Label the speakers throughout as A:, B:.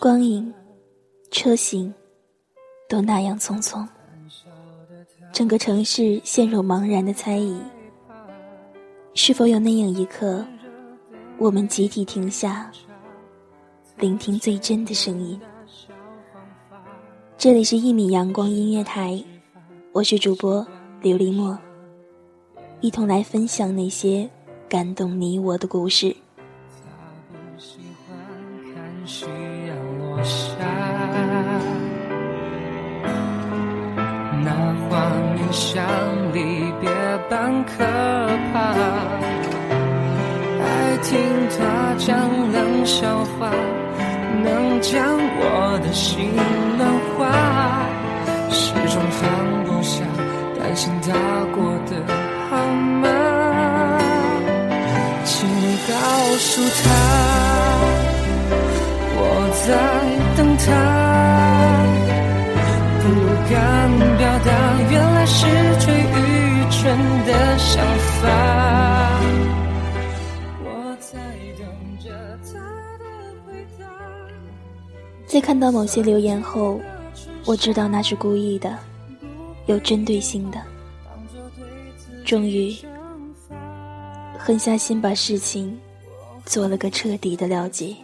A: 光影、车行，都那样匆匆。整个城市陷入茫然的猜疑：是否有那样一刻，我们集体停下，聆听最真的声音？这里是一米阳光音乐台，我是主播琉璃墨，一同来分享那些感动你我的故事。他不喜欢看需要下。
B: 那画面像离别般可怕，爱听他讲冷笑话，能将我的心在
A: 看到某些留言后，我知道那是故意的，有针对性的。终于，狠下心把事情做了个彻底的了解。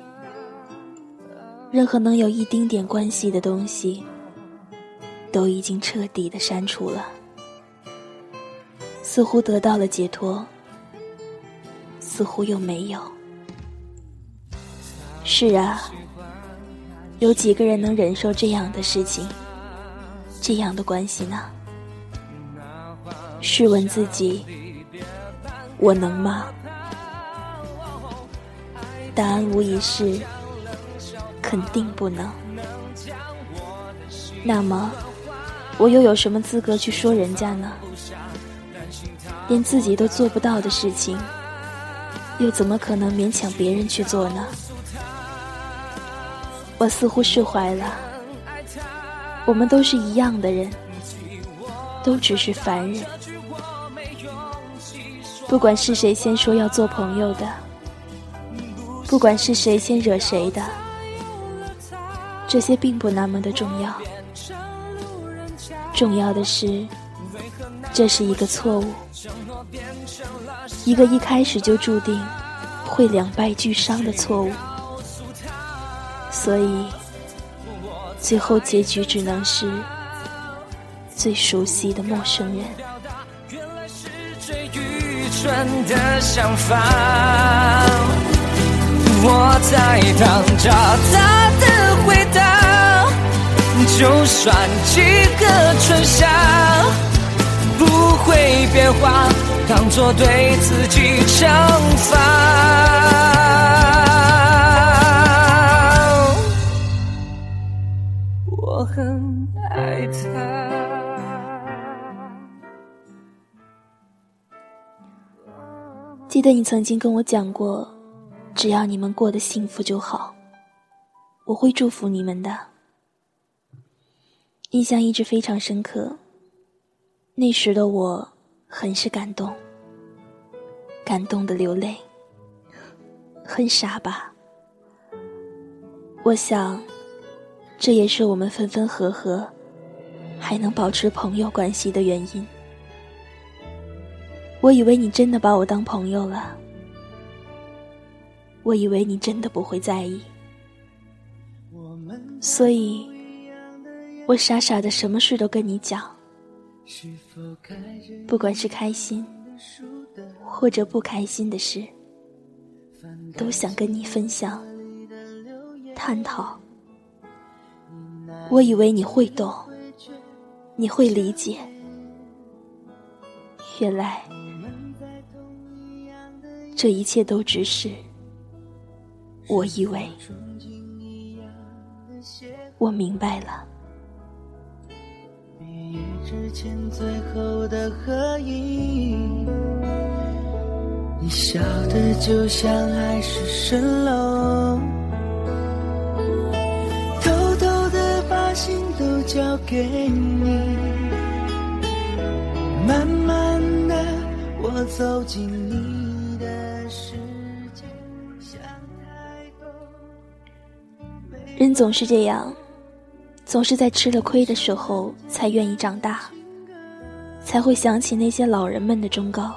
A: 任何能有一丁点关系的东西。都已经彻底的删除了，似乎得到了解脱，似乎又没有。是啊，有几个人能忍受这样的事情，这样的关系呢？试问自己，我能吗？答案无疑是，肯定不能。那么。我又有什么资格去说人家呢？连自己都做不到的事情，又怎么可能勉强别人去做呢？我似乎释怀了。我们都是一样的人，都只是凡人。不管是谁先说要做朋友的，不管是谁先惹谁的，这些并不那么的重要。重要的是，这是一个错误，一个一开始就注定会两败俱伤的错误，所以最后结局只能是最熟悉的陌生人。
B: 我在等着他的回答。就算几个春夏不会变化，当作对自己惩罚。
A: 记得你曾经跟我讲过，只要你们过得幸福就好，我会祝福你们的。印象一直非常深刻。那时的我，很是感动，感动的流泪，很傻吧？我想，这也是我们分分合合，还能保持朋友关系的原因。我以为你真的把我当朋友了，我以为你真的不会在意，所以。我傻傻的，什么事都跟你讲，不管是开心或者不开心的事，都想跟你分享、探讨。我以为你会懂，你会理解，原来这一切都只是我以为。我明白了。
B: 毕业之前最后的合影，你笑的就像海市蜃楼，偷偷的把心都交给你，慢慢的我走进你
A: 人总是这样，总是在吃了亏的时候才愿意长大，才会想起那些老人们的忠告。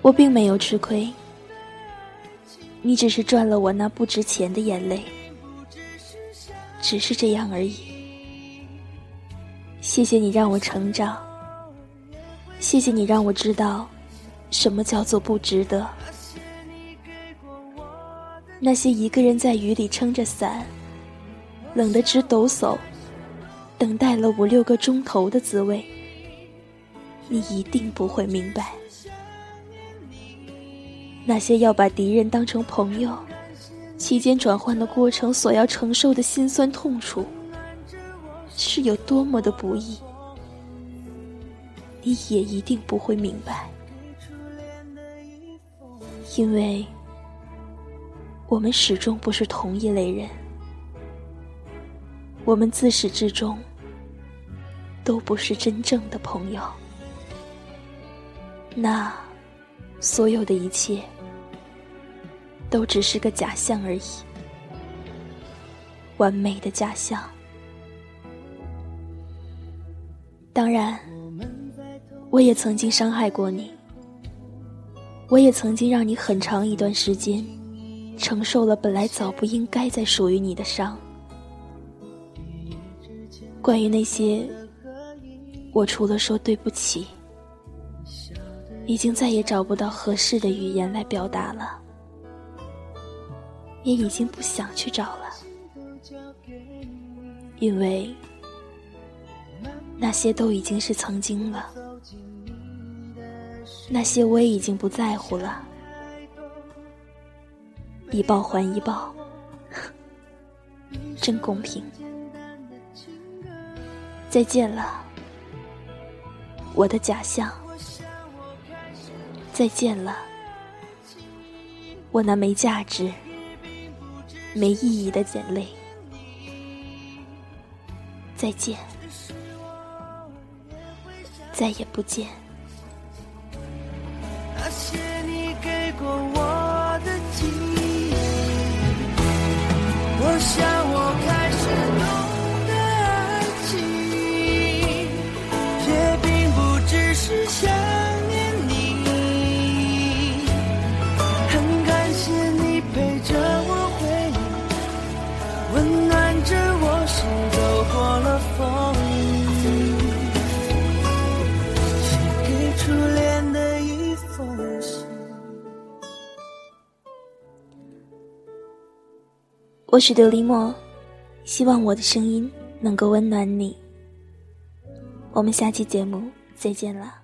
A: 我并没有吃亏，你只是赚了我那不值钱的眼泪，只是这样而已。谢谢你让我成长，谢谢你让我知道，什么叫做不值得。那些一个人在雨里撑着伞，冷得直抖擞，等待了五六个钟头的滋味，你一定不会明白。那些要把敌人当成朋友，期间转换的过程所要承受的辛酸痛楚，是有多么的不易，你也一定不会明白，因为。我们始终不是同一类人，我们自始至终都不是真正的朋友。那所有的一切都只是个假象而已，完美的假象。当然，我也曾经伤害过你，我也曾经让你很长一段时间。承受了本来早不应该再属于你的伤。关于那些，我除了说对不起，已经再也找不到合适的语言来表达了，也已经不想去找了，因为那些都已经是曾经了，那些我也已经不在乎了。一报还一报，真公平。再见了，我的假象。再见了，我那没价值、没意义的眼泪。再见，再也不见。我我是琉璃墨，希望我的声音能够温暖你。我们下期节目再见了。